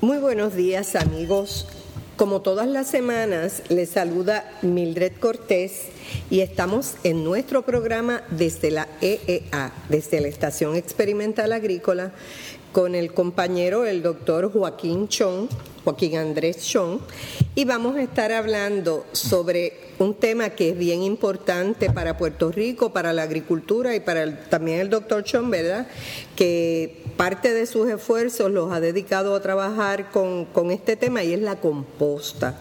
Muy buenos días amigos. Como todas las semanas, les saluda Mildred Cortés y estamos en nuestro programa desde la EEA, desde la Estación Experimental Agrícola, con el compañero, el doctor Joaquín Chong, Joaquín Andrés Chong, y vamos a estar hablando sobre un tema que es bien importante para Puerto Rico, para la agricultura y para también el doctor Chong, ¿verdad? Que parte de sus esfuerzos los ha dedicado a trabajar con, con este tema y es la composta.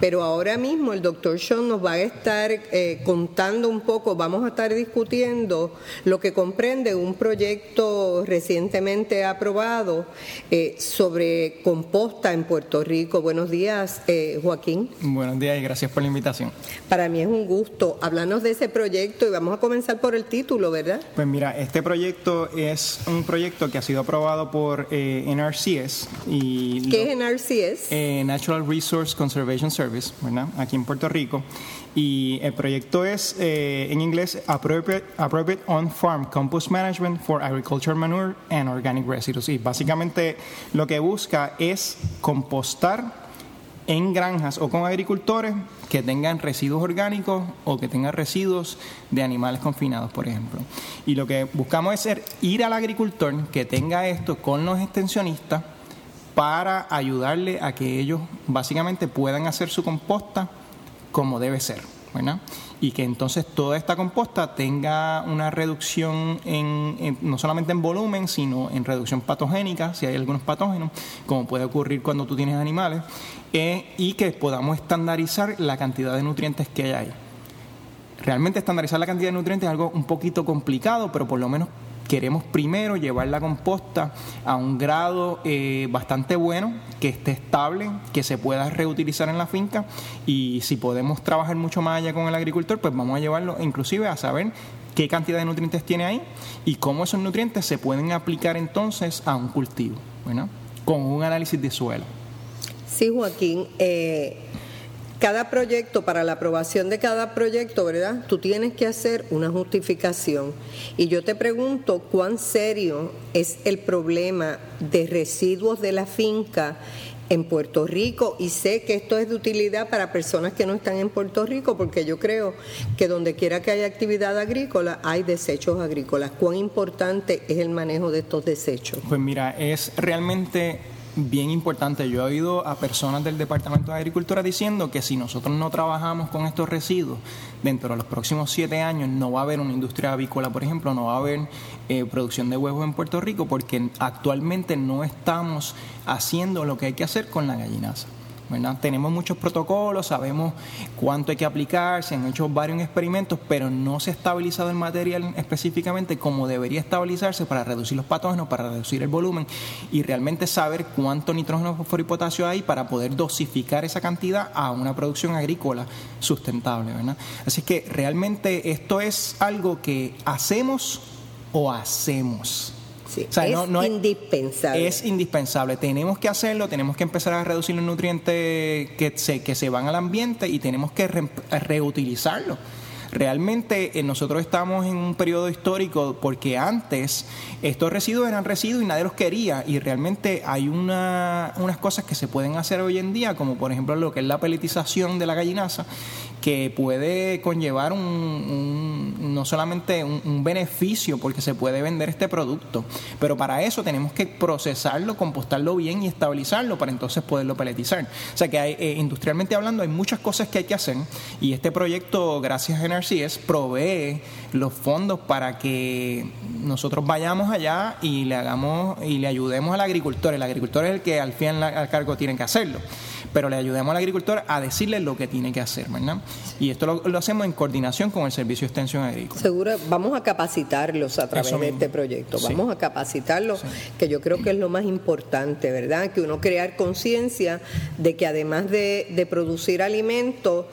Pero ahora mismo el doctor Sean nos va a estar eh, contando un poco, vamos a estar discutiendo lo que comprende un proyecto recientemente aprobado eh, sobre composta en Puerto Rico. Buenos días, eh, Joaquín. Buenos días y gracias por la invitación. Para mí es un gusto hablarnos de ese proyecto y vamos a comenzar por el título, ¿verdad? Pues mira, este proyecto es un proyecto que ha sido aprobado por NRCS. Y ¿Qué es NRCS? Natural Resource Conservation Service aquí en Puerto Rico. Y el proyecto es, eh, en inglés, appropriate, On-Farm Compost Management for Agricultural Manure and Organic Residues. Y básicamente lo que busca es compostar en granjas o con agricultores que tengan residuos orgánicos o que tengan residuos de animales confinados, por ejemplo. Y lo que buscamos es ir al agricultor que tenga esto con los extensionistas para ayudarle a que ellos básicamente puedan hacer su composta como debe ser. ¿verdad? y que entonces toda esta composta tenga una reducción en, no solamente en volumen, sino en reducción patogénica, si hay algunos patógenos, como puede ocurrir cuando tú tienes animales, eh, y que podamos estandarizar la cantidad de nutrientes que hay. Realmente estandarizar la cantidad de nutrientes es algo un poquito complicado, pero por lo menos queremos primero llevar la composta a un grado eh, bastante bueno, que esté estable, que se pueda reutilizar en la finca y si podemos trabajar mucho más allá con el agricultor, pues vamos a llevarlo inclusive a saber qué cantidad de nutrientes tiene ahí y cómo esos nutrientes se pueden aplicar entonces a un cultivo, bueno, con un análisis de suelo. Sí, Joaquín. Eh, cada proyecto, para la aprobación de cada proyecto, ¿verdad? Tú tienes que hacer una justificación. Y yo te pregunto, ¿cuán serio es el problema de residuos de la finca en Puerto Rico? Y sé que esto es de utilidad para personas que no están en Puerto Rico, porque yo creo que donde quiera que haya actividad agrícola, hay desechos agrícolas. ¿Cuán importante es el manejo de estos desechos? Pues mira, es realmente bien importante. Yo he oído a personas del Departamento de Agricultura diciendo que si nosotros no trabajamos con estos residuos, dentro de los próximos siete años no va a haber una industria avícola, por ejemplo, no va a haber eh, producción de huevos en Puerto Rico porque actualmente no estamos haciendo lo que hay que hacer con la gallinaza. Tenemos muchos protocolos, sabemos cuánto hay que aplicar, se han hecho varios experimentos, pero no se ha estabilizado el material específicamente como debería estabilizarse para reducir los patógenos, para reducir el volumen y realmente saber cuánto nitrógeno, fósforo y potasio hay para poder dosificar esa cantidad a una producción agrícola sustentable. Así que realmente esto es algo que hacemos o hacemos es indispensable. Es indispensable. Tenemos que hacerlo, tenemos que empezar a reducir los nutrientes que se, que se van al ambiente y tenemos que reutilizarlos. Realmente eh, nosotros estamos en un periodo histórico porque antes estos residuos eran residuos y nadie los quería y realmente hay una, unas cosas que se pueden hacer hoy en día como por ejemplo lo que es la peletización de la gallinaza que puede conllevar un, no solamente un, beneficio porque se puede vender este producto, pero para eso tenemos que procesarlo, compostarlo bien y estabilizarlo para entonces poderlo peletizar. O sea que hay, eh, industrialmente hablando hay muchas cosas que hay que hacer y este proyecto, gracias a NRCS, provee los fondos para que nosotros vayamos allá y le hagamos y le ayudemos al agricultor. El agricultor es el que al fin al cargo tiene que hacerlo pero le ayudemos al agricultor a decirle lo que tiene que hacer, ¿verdad? Y esto lo, hacemos en coordinación con el Servicio de Extensión Agrícola. Seguro, vamos a capacitarlos a través de este proyecto, vamos a capacitarlos, que yo creo que es lo más importante, ¿verdad? Que uno crear conciencia de que además de, de producir alimentos,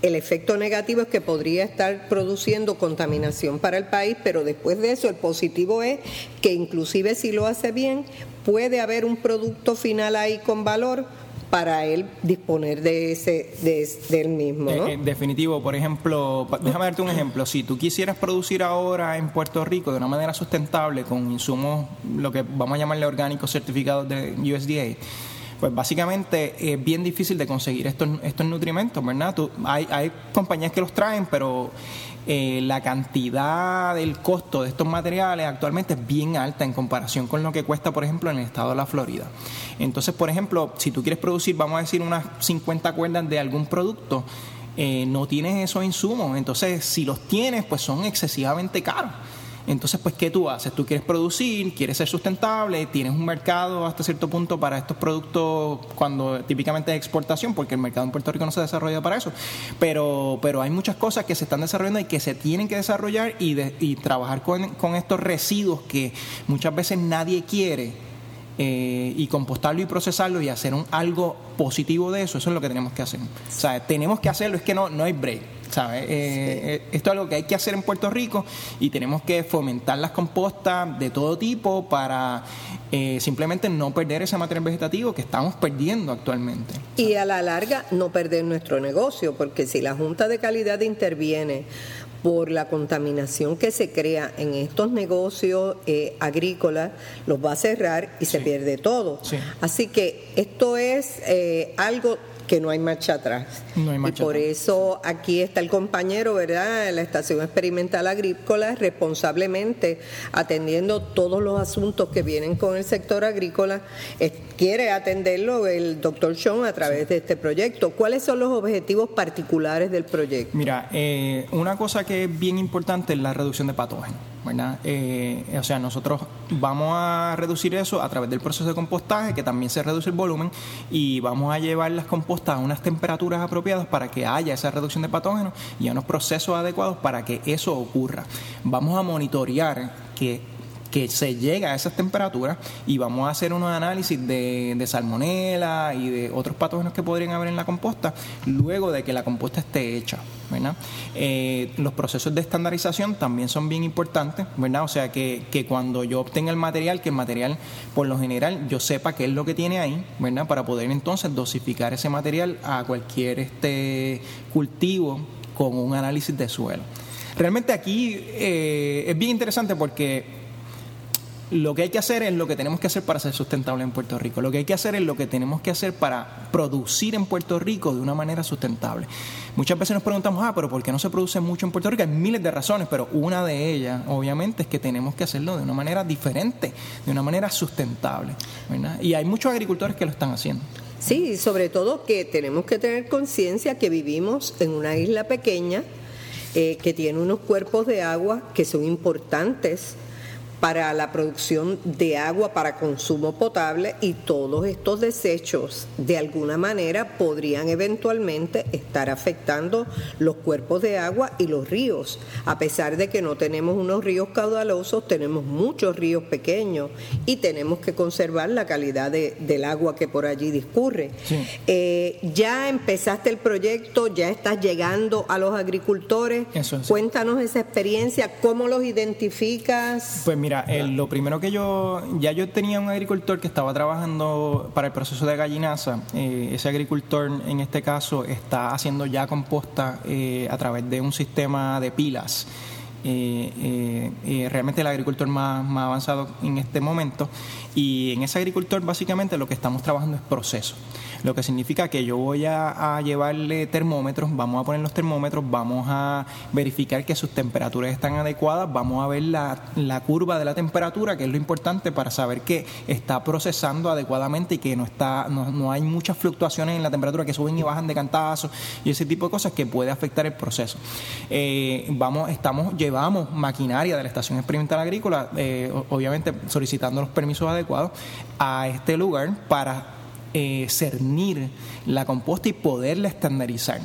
el efecto negativo es que podría estar produciendo contaminación para el país, pero después de eso el positivo es que inclusive si lo hace bien, puede haber un producto final ahí con valor para él disponer de ese de, del mismo. ¿no? Eh, definitivo, por ejemplo, déjame darte un ejemplo. Si tú quisieras producir ahora en Puerto Rico de una manera sustentable con insumos, lo que vamos a llamarle orgánicos certificados de USDA, pues básicamente es bien difícil de conseguir estos, estos nutrimentos, ¿verdad? hay, hay compañías que los traen, pero eh, la cantidad del costo de estos materiales actualmente es bien alta en comparación con lo que cuesta, por ejemplo, en el estado de la Florida. Entonces, por ejemplo, si tú quieres producir, vamos a decir, unas 50 cuerdas de algún producto, eh, no tienes esos insumos. Entonces, si los tienes, pues son excesivamente caros. Entonces, pues, ¿qué tú haces? Tú quieres producir, quieres ser sustentable, tienes un mercado hasta cierto punto para estos productos cuando típicamente es exportación, porque el mercado en Puerto Rico no se desarrolla para eso. Pero, pero hay muchas cosas que se están desarrollando y que se tienen que desarrollar y, y trabajar con, con estos residuos que muchas veces nadie quiere eh, y compostarlo y procesarlo y hacer un, algo positivo de eso, eso es lo que tenemos que hacer. O sea, tenemos que hacerlo, es que no, no hay break. ¿Sabes? Eh, eh, esto es algo que hay que hacer en Puerto Rico y tenemos que fomentar las compostas de todo tipo para simplemente no perder ese material vegetativo que estamos perdiendo actualmente. Y a la larga no perder nuestro negocio, porque si la Junta de Calidad interviene por la contaminación que se crea en estos negocios eh, agrícolas, los va a cerrar y se pierde todo. Así que esto es eh, algo que no hay marcha atrás. y por eso aquí está el compañero, ¿verdad? La Estación Experimental Agrícola responsablemente atendiendo todos los asuntos que vienen con el sector agrícola. quiere atenderlo el doctor Sean a través de este proyecto. ¿Cuáles son los objetivos particulares del proyecto? Mira, eh, una cosa que es bien importante es la reducción de patógenos. ¿Verdad? Eh, o sea, nosotros vamos a reducir eso a través del proceso de compostaje, que también se reduce el volumen, y vamos a llevar las compostas a unas temperaturas apropiadas para que haya esa reducción de patógenos y a unos procesos adecuados para que eso ocurra. Vamos a monitorear que que se llega a esas temperaturas y vamos a hacer unos análisis de, de salmonela y de otros patógenos que podrían haber en la composta luego de que la composta esté hecha. ¿verdad? Eh, los procesos de estandarización también son bien importantes, ¿verdad? O sea, que, que, cuando yo obtenga el material, que el material, por lo general, yo sepa qué es lo que tiene ahí, ¿verdad? Para poder entonces dosificar ese material a cualquier este cultivo con un análisis de suelo. Realmente aquí eh, es bien interesante porque lo que hay que hacer es lo que tenemos que hacer para ser sustentable en Puerto Rico. Lo que hay que hacer es lo que tenemos que hacer para producir en Puerto Rico de una manera sustentable. Muchas veces nos preguntamos, ah, pero ¿por qué no se produce mucho en Puerto Rico? Hay miles de razones, pero una de ellas, obviamente, es que tenemos que hacerlo de una manera diferente, de una manera sustentable. Y hay muchos agricultores que lo están haciendo. Sí, sobre todo que tenemos que tener conciencia que vivimos en una isla pequeña eh, que tiene unos cuerpos de agua que son importantes para la producción de agua para consumo potable y todos estos desechos de alguna manera podrían eventualmente estar afectando los cuerpos de agua y los ríos. A pesar de que no tenemos unos ríos caudalosos, tenemos muchos ríos pequeños y tenemos que conservar la calidad del agua que por allí discurre. Eh, ya empezaste el proyecto, ya estás llegando a los agricultores. Cuéntanos esa experiencia, cómo los identificas. Pues mira, lo primero que yo, ya yo tenía un agricultor que estaba trabajando para el proceso de gallinaza. Eh, ese agricultor, en este caso, está haciendo ya composta eh, a través de un sistema de pilas. Eh, realmente el agricultor más, más avanzado en este momento. Y en ese agricultor, básicamente, lo que estamos trabajando es proceso lo que significa que yo voy a, llevarle termómetros, vamos a poner los termómetros, vamos a verificar que sus temperaturas están adecuadas, vamos a ver la, curva de la temperatura, que es lo importante para saber que está procesando adecuadamente y que no está no, hay muchas fluctuaciones en la temperatura que suben y bajan de cantazo y ese tipo de cosas que puede afectar el proceso. Eh, vamos, estamos, llevamos maquinaria de la Estación Experimental Agrícola, eh, obviamente solicitando los permisos adecuados a este lugar para eh, cernir la composta y poderla estandarizar.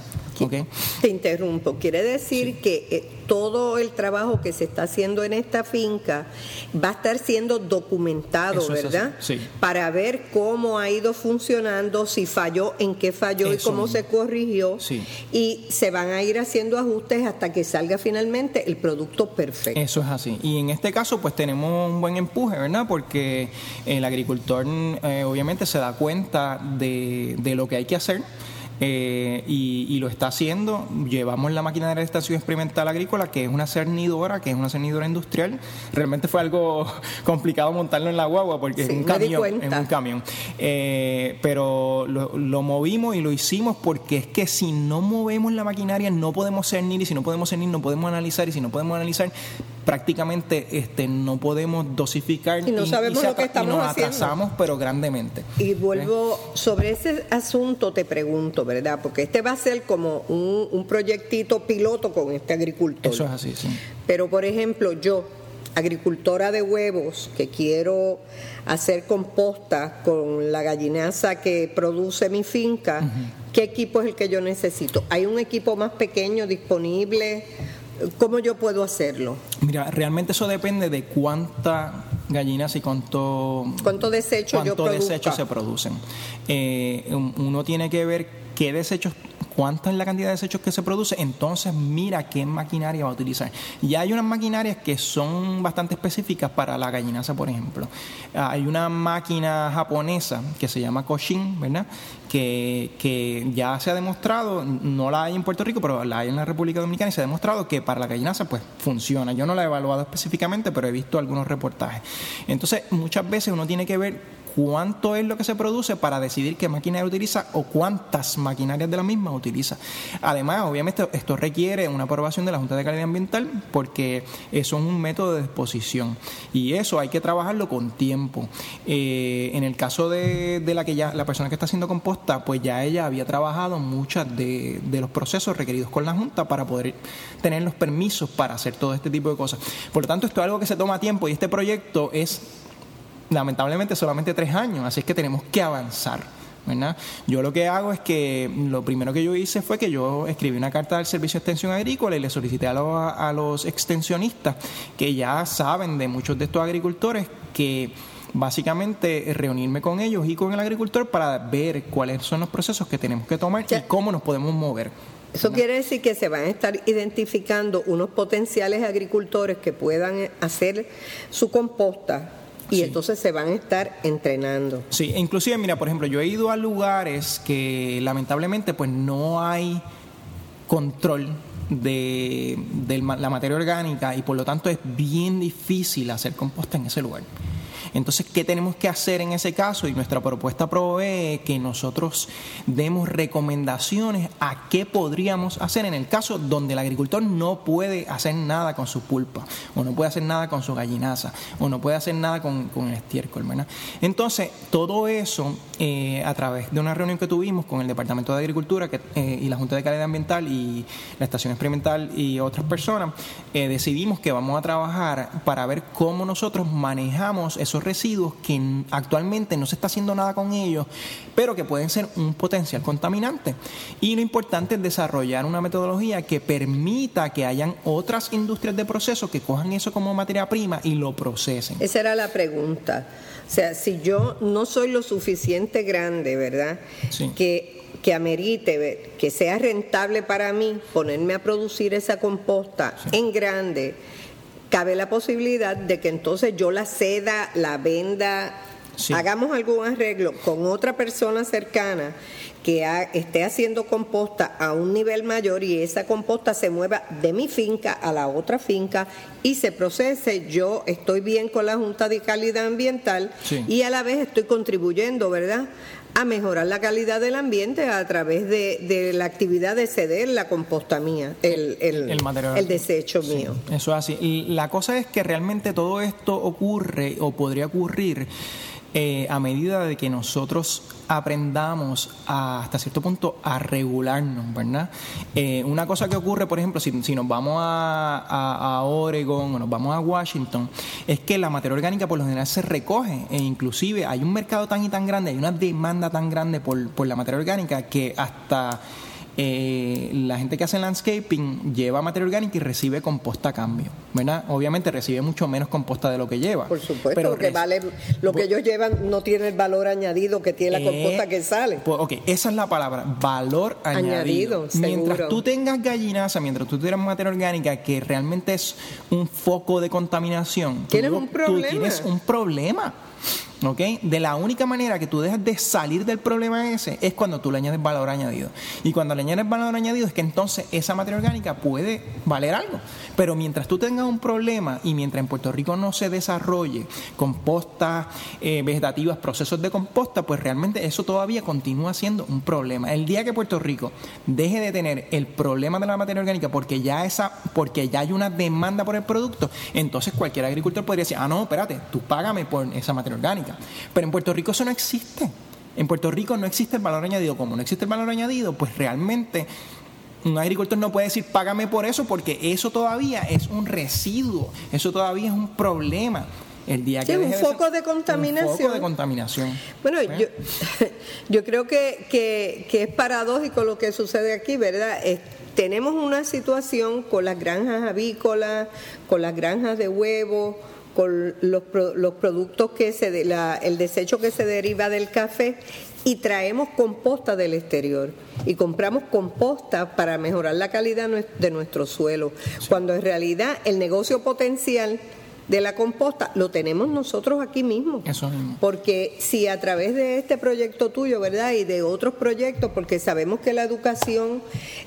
Te interrumpo. Quiere decir que eh, todo el trabajo que se está haciendo en esta finca va a estar siendo documentado, ¿verdad? Sí. Para ver cómo ha ido funcionando, si falló, en qué falló y cómo se corrigió. Sí. Y se van a ir haciendo ajustes hasta que salga finalmente el producto perfecto. Eso es así. Y en este caso, pues tenemos un buen empuje, ¿verdad? Porque el agricultor eh, obviamente se da cuenta de, de lo que hay que hacer eh, y, lo está haciendo. Llevamos la máquina de la estación experimental agrícola, que es una cernidora, que es una cernidora industrial. Realmente fue algo complicado montarlo en la guagua porque es un camión. Es un camión. Eh, pero lo, lo, movimos y lo hicimos porque es que si no movemos la maquinaria no podemos cernir y si no podemos cernir no podemos analizar y si no podemos analizar prácticamente este no podemos dosificar y no sabemos lo que estamos y nos haciendo. atrasamos pero grandemente. Y vuelvo sobre ese asunto te pregunto, ¿verdad? Porque este va a ser como un, un proyectito piloto con este agricultor. Eso es así, sí. Pero por ejemplo, yo agricultora de huevos que quiero hacer composta con la gallinaza que produce mi finca, ¿qué equipo es el que yo necesito? ¿Hay un equipo más pequeño disponible? ¿Cómo yo puedo hacerlo? Mira, realmente eso depende de cuánta gallinas y cuánto, ¿Cuánto desecho cuánto desechos se producen. Eh, uno tiene que ver qué desechos cuánta es la cantidad de desechos que se produce, entonces mira qué maquinaria va a utilizar. Y hay unas maquinarias que son bastante específicas para la gallinaza, por ejemplo. Hay una máquina japonesa que se llama Koshin, ¿verdad? Que, que ya se ha demostrado, no la hay en Puerto Rico, pero la hay en la República Dominicana y se ha demostrado que para la gallinaza pues funciona. Yo no la he evaluado específicamente, pero he visto algunos reportajes. Entonces, muchas veces uno tiene que ver cuánto es lo que se produce para decidir qué maquinaria utiliza o cuántas maquinarias de la misma utiliza. Además, obviamente, esto requiere una aprobación de la Junta de Calidad Ambiental porque eso es un método de exposición y eso hay que trabajarlo con tiempo. Eh, en el caso de, la que ya la persona que está haciendo composta, pues ya ella había trabajado muchas de, de los procesos requeridos con la Junta para poder tener los permisos para hacer todo este tipo de cosas. Por lo tanto, esto es algo que se toma tiempo y este proyecto es lamentablemente solamente tres años, así es que tenemos que avanzar. ¿verdad? Yo lo que hago es que lo primero que yo hice fue que yo escribí una carta del Servicio de Extensión Agrícola y le solicité a los, a los extensionistas que ya saben de muchos de estos agricultores que básicamente reunirme con ellos y con el agricultor para ver cuáles son los procesos que tenemos que tomar y cómo nos podemos mover. Eso quiere decir que se van a estar identificando unos potenciales agricultores que puedan hacer su composta y entonces se van a estar entrenando. Sí, e inclusive, mira, por ejemplo, yo he ido a lugares que lamentablemente pues no hay control de, de la materia orgánica y por lo tanto es bien difícil hacer composta en ese lugar. Entonces, ¿qué tenemos que hacer en ese caso? Y nuestra propuesta provee que nosotros demos recomendaciones a qué podríamos hacer en el caso donde el agricultor no puede hacer nada con su pulpa, o no puede hacer nada con su gallinaza, o no puede hacer nada con, el estiércol, ¿verdad? Entonces, todo eso, eh, a través de una reunión que tuvimos con el Departamento de Agricultura eh, y la Junta de Calidad Ambiental y la Estación Experimental y otras personas, eh, decidimos que vamos a trabajar para ver cómo nosotros manejamos esos residuos que actualmente no se está haciendo nada con ellos, pero que pueden ser un potencial contaminante. Y lo importante es desarrollar una metodología que permita que hayan otras industrias de proceso que cojan eso como materia prima y lo procesen. Esa era la pregunta. O sea, si yo no soy lo suficiente grande, ¿verdad? Que que amerite, que sea rentable para mí ponerme a producir esa composta en grande cabe la posibilidad de que entonces yo la ceda, la venda, hagamos algún arreglo con otra persona cercana que esté haciendo composta a un nivel mayor y esa composta se mueva de mi finca a la otra finca y se procese, yo estoy bien con la Junta de Calidad Ambiental y a la vez estoy contribuyendo, ¿verdad? A mejorar la calidad del ambiente a través de, la actividad de ceder la composta mía, el, el, el, desecho mío. Eso es así. Y la cosa es que realmente todo esto ocurre o podría ocurrir eh, a medida de que nosotros aprendamos hasta cierto punto a regularnos, ¿verdad? Eh, una cosa que ocurre, por ejemplo, si, nos vamos a, a, Oregon o nos vamos a Washington, es que la materia orgánica por lo general se recoge e inclusive hay un mercado tan y tan grande, hay una demanda tan grande por, por la materia orgánica que hasta eh, la gente que hace landscaping lleva materia orgánica y recibe composta a cambio, ¿verdad? Obviamente recibe mucho menos composta de lo que lleva. Por supuesto, pero porque vale, lo que ellos llevan no tiene el valor añadido que tiene la eh, composta que sale. Pues, ok, esa es la palabra, valor añadido. mientras tú tengas gallinaza, mientras tú tengas materia orgánica que realmente es un foco de contaminación, tienes un problema. Tú tienes un problema. ¿Ok? De la única manera que tú dejas de salir del problema ese es cuando tú le añades valor añadido. Y cuando le añades valor añadido es que entonces esa materia orgánica puede valer algo. Pero mientras tú tengas un problema y mientras en Puerto Rico no se desarrolle compostas eh, vegetativas, procesos de composta, pues realmente eso todavía continúa siendo un problema. El día que Puerto Rico deje de tener el problema de la materia orgánica porque ya esa, porque ya hay una demanda por el producto, entonces cualquier agricultor podría decir, ah no, espérate, tú págame por esa materia orgánica. Pero en Puerto Rico eso no existe. En Puerto Rico no existe el valor añadido. Como no existe el valor añadido, pues realmente un agricultor no puede decir págame por eso porque eso todavía es un residuo, eso todavía es un problema. El día que un foco de contaminación. Un foco de contaminación. Bueno, yo, yo creo que, que, que, es paradójico lo que sucede aquí, ¿verdad? tenemos una situación con las granjas avícolas, con las granjas de huevos, con los, los productos que se la, el desecho que se deriva del café y traemos composta del exterior. Y compramos composta para mejorar la calidad de nuestro suelo, cuando en realidad el negocio potencial de la composta lo tenemos nosotros aquí mismo. Eso mismo. Porque si a través de este proyecto tuyo, ¿verdad? Y de otros proyectos, porque sabemos que la educación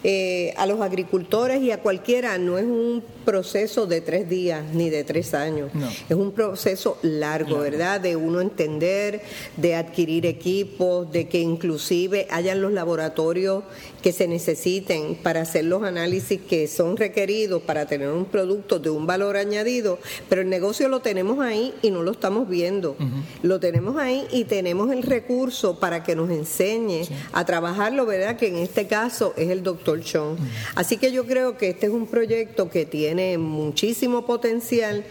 eh, a los agricultores y a cualquiera no es un proceso de tres días ni de tres años. Es un proceso largo, ¿verdad? De uno entender, de adquirir equipos, de que inclusive hayan los laboratorios que se necesiten para hacer los análisis que son requeridos para tener un producto de un valor añadido, pero negocio lo tenemos ahí y no lo estamos viendo. Lo tenemos ahí y tenemos el recurso para que nos enseñe a trabajarlo, ¿verdad? Que en este caso es el doctor Chong. Así que yo creo que este es un proyecto que tiene muchísimo potencial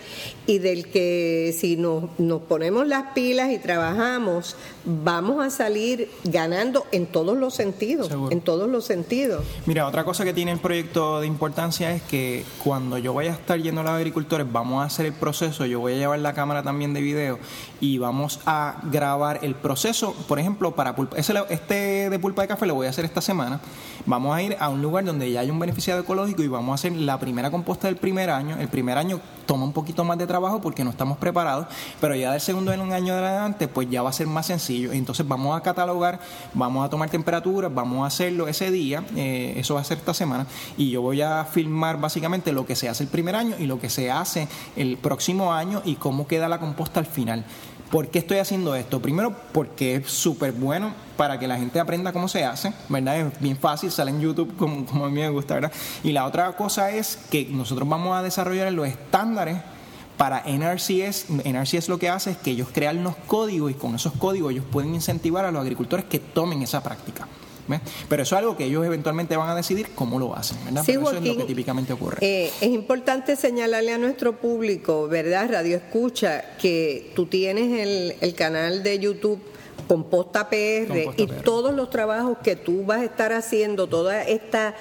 y del que si nos, nos ponemos las pilas y trabajamos, vamos a salir ganando en todos los sentidos, en todos los sentidos. Mira, otra cosa que tiene el proyecto de importancia es que cuando yo vaya a estar yendo a los agricultores, vamos a hacer el proceso, yo voy a llevar la cámara también de video y vamos a grabar el proceso, por ejemplo, para pulpa, este de pulpa de café lo voy a hacer esta semana, vamos a ir a un lugar donde ya hay un beneficiado ecológico y vamos a hacer la primera composta del primer año, el primer año toma un poquito más de trabajo porque no estamos preparados, pero ya del segundo en un año de adelante, pues ya va a ser más sencillo. Entonces vamos a catalogar, vamos a tomar temperaturas, vamos a hacerlo ese día, eh, eso va a ser esta semana, y yo voy a filmar básicamente lo que se hace el primer año y lo que se hace el próximo año y cómo queda la composta al final. ¿Por qué estoy haciendo esto? Primero, porque es súper bueno para que la gente aprenda cómo se hace, ¿verdad? Es bien fácil, sale en YouTube como, a mí me gusta, ¿verdad? Y la otra cosa es que nosotros vamos a desarrollar los estándares para NRCS, NRCS lo que hace es que ellos crean unos códigos y con esos códigos ellos pueden incentivar a los agricultores que tomen esa práctica. Pero eso es algo que ellos eventualmente van a decidir cómo lo hacen, ¿verdad? eso es lo que típicamente ocurre. Eh, es importante señalarle a nuestro público, ¿verdad? Radio Escucha, que tú tienes el, el canal de YouTube Composta PR y todos los trabajos que tú vas a estar haciendo, toda esta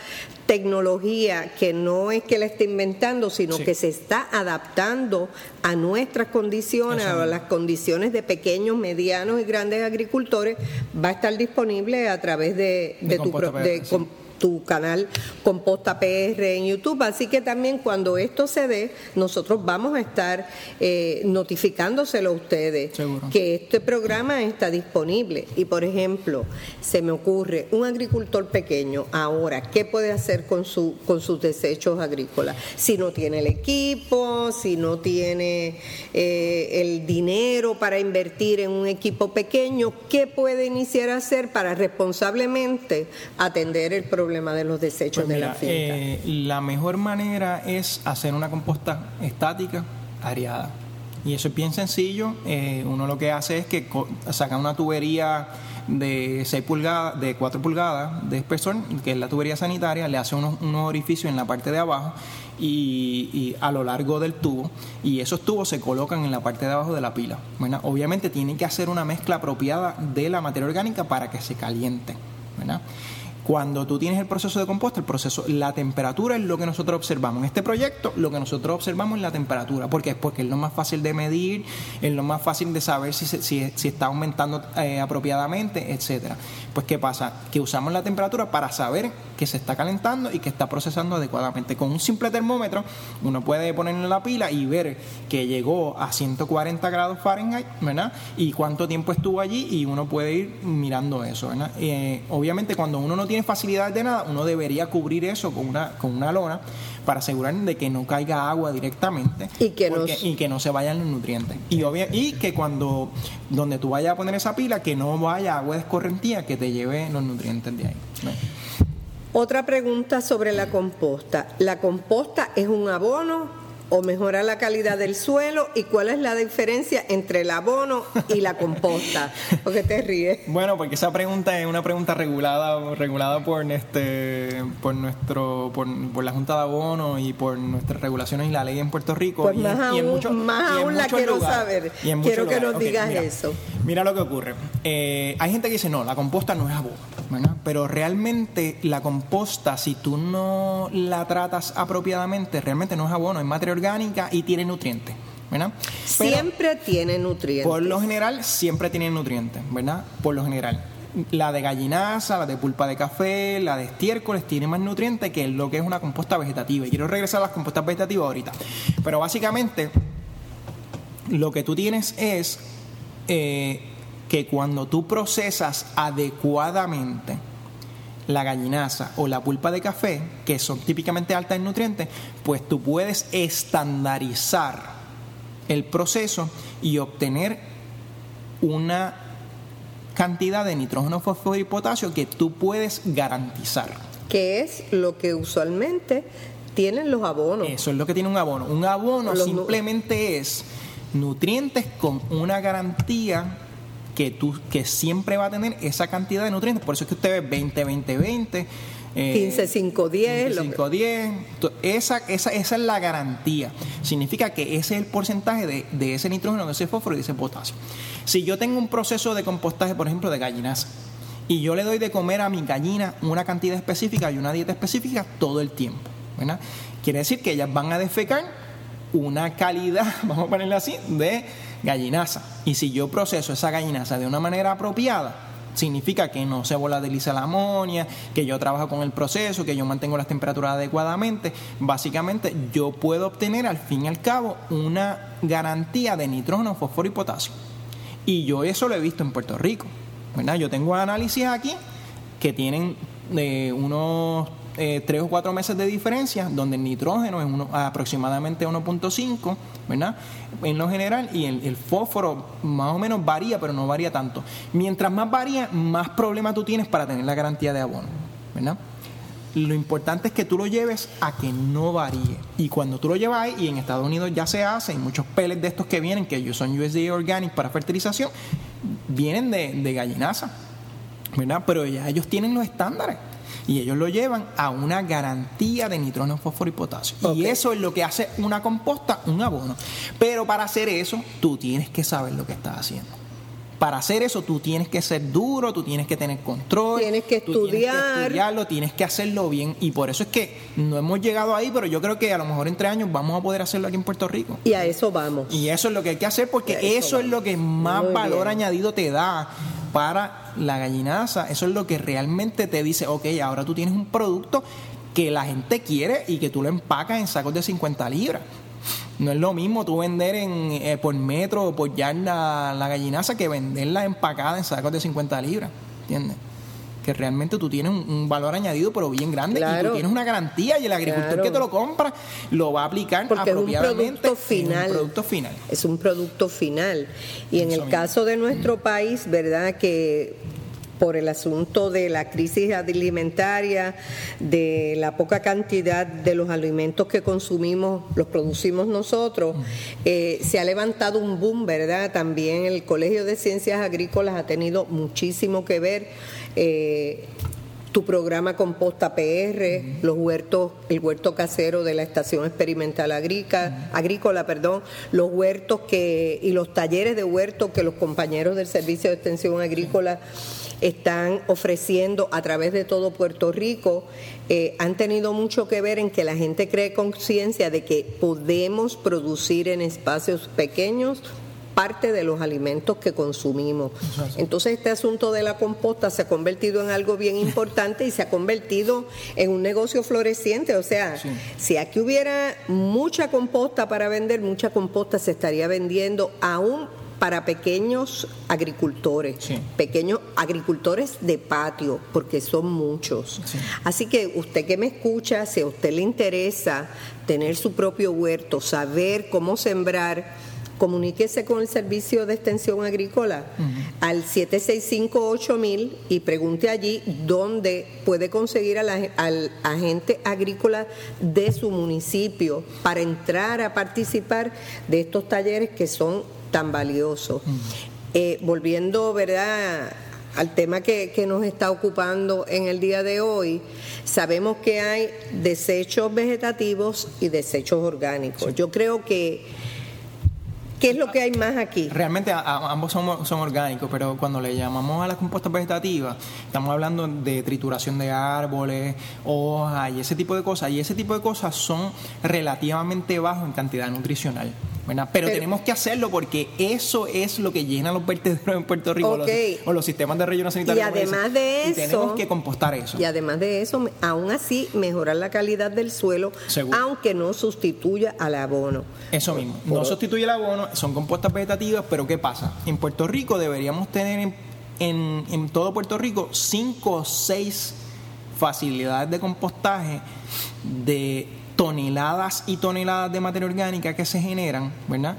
tecnología que no es que la esté inventando, sino que se está adaptando a nuestras condiciones, a las condiciones de pequeños, medianos y grandes agricultores, va a estar disponible a través de, tu de, tu canal Composta PR en YouTube. Así que también cuando esto se dé, nosotros vamos a estar eh, notificándoselo a ustedes que este programa está disponible. Y por ejemplo, se me ocurre un agricultor pequeño ahora, ¿qué puede hacer con, su, con sus desechos agrícolas? Si no tiene el equipo, si no tiene eh, el dinero para invertir en un equipo pequeño, ¿qué puede iniciar a hacer para responsablemente atender el problema? De los desechos pues de la finca? Eh, la mejor manera es hacer una composta estática, areada. Y eso es bien sencillo. Eh, uno lo que hace es que saca una tubería de 6 pulgadas, de 4 pulgadas de espesor, que es la tubería sanitaria, le hace unos, orificios en la parte de abajo y, a lo largo del tubo y esos tubos se colocan en la parte de abajo de la pila. Obviamente tiene que hacer una mezcla apropiada de la materia orgánica para que se caliente. ¿verdad? Cuando tú tienes el proceso de composta, el proceso, la temperatura es lo que nosotros observamos. En este proyecto, lo que nosotros observamos es la temperatura. ¿Por qué? Porque es lo más fácil de medir, es lo más fácil de saber si, si, si está aumentando eh, apropiadamente, etcétera. Pues, ¿qué pasa? Que usamos la temperatura para saber que se está calentando y que está procesando adecuadamente. Con un simple termómetro, uno puede ponerle la pila y ver que llegó a 140 grados Fahrenheit, ¿verdad? Y cuánto tiempo estuvo allí y uno puede ir mirando eso, ¿verdad? Eh, obviamente, cuando uno no tiene facilidades de nada, uno debería cubrir eso con una, con una lona para asegurar de que no caiga agua directamente y que, no, y que no se vayan los nutrientes. Y, y que cuando donde tú vayas a poner esa pila, que no vaya agua de escorrentía que te lleve los nutrientes de ahí. Otra pregunta sobre la composta. ¿La composta es un abono o mejora la calidad del suelo y cuál es la diferencia entre el abono y la composta? ¿Por qué te ríes? Bueno, porque esa pregunta es una pregunta regulada regulada por este por nuestro por, la Junta de Abono y por nuestras regulaciones y la ley en Puerto Rico pues más aún, más aún la quiero saber. quiero que nos digas eso. Mira lo que ocurre. Eh, hay gente que dice, "No, la composta no es abono." Pero realmente la composta, si tú no la tratas apropiadamente, realmente no es abono, es materia orgánica y tiene nutrientes. ¿verdad? siempre tiene nutrientes. Por lo general, siempre tiene nutrientes, ¿verdad? Por lo general. La de gallinaza, la de pulpa de café, la de estiércoles tiene más nutrientes que lo que es una composta vegetativa. Y quiero regresar a las compostas vegetativas ahorita. Pero básicamente, lo que tú tienes es eh, que cuando tú procesas adecuadamente la gallinaza o la pulpa de café, que son típicamente altas en nutrientes, pues tú puedes estandarizar el proceso y obtener una cantidad de nitrógeno, fósforo y potasio que tú puedes garantizar. Que es lo que usualmente tienen los abonos. Eso es lo que tiene un abono. Un abono simplemente es nutrientes con una garantía que, tú, que siempre va a tener esa cantidad de nutrientes. Por eso es que usted ve 20, 20, 20. 15, 5, 10. 5, 10. Esa, esa, esa es la garantía. Significa que ese es el porcentaje de, de ese nitrógeno, de ese fósforo y de ese potasio. Si yo tengo un proceso de compostaje, por ejemplo, de gallinaza, y yo le doy de comer a mi gallina una cantidad específica y una dieta específica todo el tiempo, ¿verdad? Quiere decir que ellas van a defecar una calidad, vamos a ponerle así, de gallinaza. Y si yo proceso esa gallinaza de una manera apropiada, significa que no se volatiliza la amonia, que yo trabajo con el proceso, que yo mantengo las temperaturas adecuadamente. Básicamente yo puedo obtener al fin y al cabo una garantía de nitrógeno, fósforo y potasio. Y yo eso lo he visto en Puerto Rico. ¿verdad? Yo tengo análisis aquí que tienen de unos eh, tres o cuatro meses de diferencia, donde el nitrógeno es uno, aproximadamente 1.5, ¿verdad? En lo general, y el, fósforo más o menos varía, pero no varía tanto. Mientras más varía, más problemas tú tienes para tener la garantía de abono, ¿verdad? Lo importante es que tú lo lleves a que no varíe. Y cuando tú lo llevas ahí, y en Estados Unidos ya se hace, hay muchos pellets de estos que vienen, que ellos son USDA Organic para fertilización, vienen de, de gallinaza, ¿verdad? Pero ya ellos tienen los estándares y ellos lo llevan a una garantía de nitrógeno, fósforo y potasio. Y eso es lo que hace una composta, un abono. Pero para hacer eso, tú tienes que saber lo que estás haciendo. Para hacer eso tú tienes que ser duro, tú tienes que tener control, tienes que estudiar, tienes que estudiarlo, tienes que hacerlo bien y por eso es que no hemos llegado ahí, pero yo creo que a lo mejor en tres años vamos a poder hacerlo aquí en Puerto Rico. Y a eso vamos. Y eso es lo que hay que hacer porque eso, es lo que más valor añadido te da para la gallinaza. Eso es lo que realmente te dice, ok, ahora tú tienes un producto que la gente quiere y que tú lo empacas en sacos de 50 libras. No es lo mismo tú vender en, eh, por metro o por yarda la gallinaza que venderla empacada en sacos de 50 libras. ¿Entiendes? Que realmente tú tienes un, valor añadido pero bien grande y tú tienes una garantía y el agricultor que te lo compra lo va a aplicar Porque apropiadamente es un producto final. Es un producto final. Es un producto final. Y en el caso de nuestro país, ¿verdad? Que por el asunto de la crisis alimentaria, de la poca cantidad de los alimentos que consumimos, los producimos nosotros, eh, se ha levantado un boom, ¿verdad? También el Colegio de Ciencias Agrícolas ha tenido muchísimo que ver eh, tu programa Composta PR, los huertos, el huerto casero de la Estación Experimental Agrícola, agrícola perdón, los huertos que y los talleres de huertos que los compañeros del Servicio de Extensión Agrícola están ofreciendo a través de todo Puerto Rico eh, han tenido mucho que ver en que la gente cree conciencia de que podemos producir en espacios pequeños parte de los alimentos que consumimos. Entonces este asunto de la composta se ha convertido en algo bien importante y se ha convertido en un negocio floreciente. O sea, si aquí hubiera mucha composta para vender, mucha composta se estaría vendiendo aún para pequeños agricultores, pequeños agricultores de patio, porque son muchos. Así que usted que me escucha, si a usted le interesa tener su propio huerto, saber cómo sembrar, comuníquese con el Servicio de Extensión Agrícola al 765-8000 y pregunte allí dónde puede conseguir al agente agrícola de su municipio para entrar a participar de estos talleres que son tan valioso. Eh, volviendo, ¿verdad? al tema que, que, nos está ocupando en el día de hoy, sabemos que hay desechos vegetativos y desechos orgánicos. Yo creo que ¿Qué es lo que hay más aquí? Realmente ambos son, orgánicos, pero cuando le llamamos a las compostas vegetativas, estamos hablando de trituración de árboles, hojas y ese tipo de cosas. Y ese tipo de cosas son relativamente bajos en cantidad nutricional. Pero, tenemos que hacerlo porque eso es lo que llena los vertederos en Puerto Rico o los sistemas de relleno sanitario. Y además de eso, tenemos que compostar eso. Y además de eso, aún así, mejorar la calidad del suelo, aunque no sustituya al abono. Eso mismo, no sustituye el abono, son compostas vegetativas, pero ¿qué pasa? En Puerto Rico deberíamos tener en, en todo Puerto Rico cinco o seis facilidades de compostaje de toneladas y toneladas de materia orgánica que se generan, ¿verdad?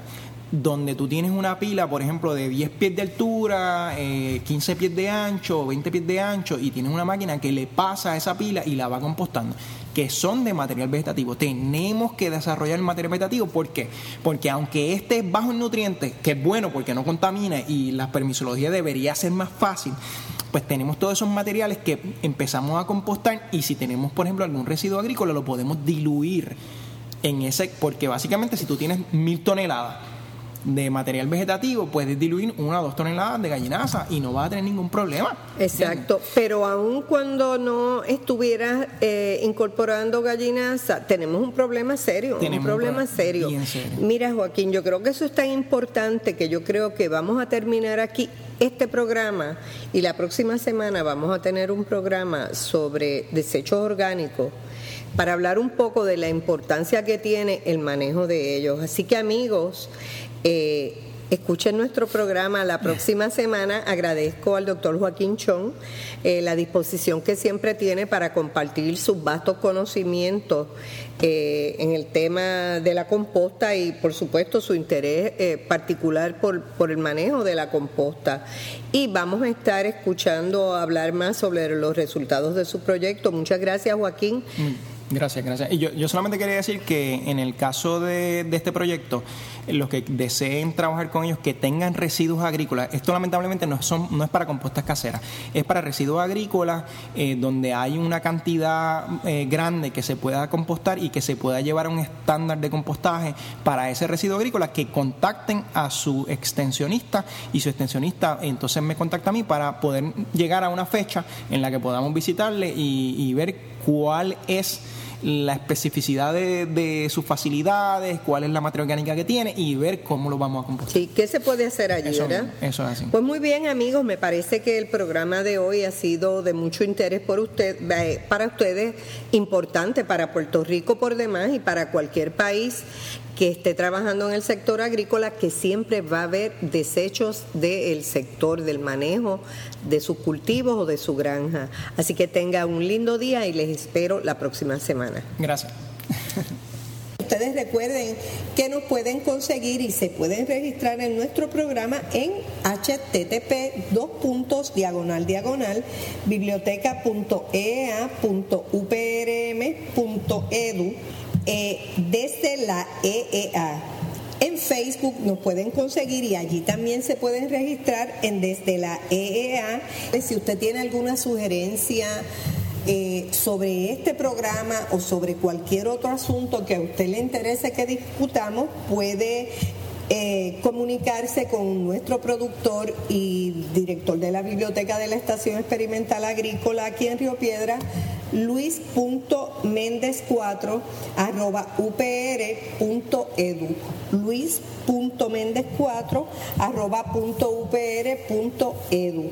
Donde tú tienes una pila, por ejemplo, de 10 pies de altura, 15 eh, pies de ancho, 20 pies de ancho, y tienes una máquina que le pasa a esa pila y la va compostando que son de material vegetativo. Tenemos que desarrollar el material vegetativo. ¿Por qué? Porque aunque este es bajo en nutrientes, que es bueno porque no contamina y la permisología debería ser más fácil, pues tenemos todos esos materiales que empezamos a compostar y si tenemos, por ejemplo, algún residuo agrícola, lo podemos diluir en ese, porque básicamente si tú tienes mil toneladas de material vegetativo, puedes diluir una o dos toneladas de gallinaza y no vas a tener ningún problema. Exacto, pero aun cuando no estuvieras eh, incorporando gallinaza, tenemos un problema serio, un problema serio. Mira, Joaquín, yo creo que eso es tan importante que yo creo que vamos a terminar aquí este programa y la próxima semana vamos a tener un programa sobre desechos orgánicos para hablar un poco de la importancia que tiene el manejo de ellos. Así que amigos, eh, escuchen nuestro programa la próxima semana. Agradezco al doctor Joaquín Chong eh, la disposición que siempre tiene para compartir sus vastos conocimientos eh, en el tema de la composta y, por supuesto, su interés eh, particular por, por el manejo de la composta. Y vamos a estar escuchando hablar más sobre los resultados de su proyecto. Muchas gracias, Joaquín. Mm. Gracias, gracias. Y yo, yo solamente quería decir que en el caso de, de, este proyecto, los que deseen trabajar con ellos, que tengan residuos agrícolas, esto lamentablemente no, son, no es para compostas caseras, es para residuos agrícolas eh, donde hay una cantidad eh, grande que se pueda compostar y que se pueda llevar a un estándar de compostaje para ese residuo agrícola, que contacten a su extensionista y su extensionista entonces me contacta a mí para poder llegar a una fecha en la que podamos visitarle y, y ver cuál es la especificidad de, sus facilidades, cuál es la materia orgánica que tiene y ver cómo lo vamos a compostar. Sí, ¿qué se puede hacer allí, eso, verdad? Eso es así. Pues muy bien, amigos, me parece que el programa de hoy ha sido de mucho interés por usted, para ustedes, importante para Puerto Rico por demás y para cualquier país que esté trabajando en el sector agrícola, que siempre va a haber desechos del sector del manejo de sus cultivos o de su granja. Así que tenga un lindo día y les espero la próxima semana. Gracias. Ustedes recuerden que nos pueden conseguir y se pueden registrar en nuestro programa en http dos puntos diagonal diagonal biblioteca.eea.uprm.edu eh, desde la EEA. En Facebook nos pueden conseguir y allí también se pueden registrar en desde la EEA. Si usted tiene alguna sugerencia, eh, sobre este programa o sobre cualquier otro asunto que a usted le interese que discutamos, puede eh, comunicarse con nuestro productor y director de la Biblioteca de la Estación Experimental Agrícola aquí en Río Piedra, luis.méndez4 arroba upr.edu luis.méndez4 arroba upr.edu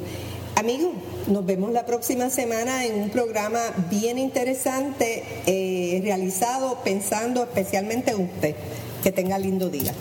Amigos, nos vemos la próxima semana en un programa bien interesante eh, realizado pensando especialmente en usted. Que tenga lindo día.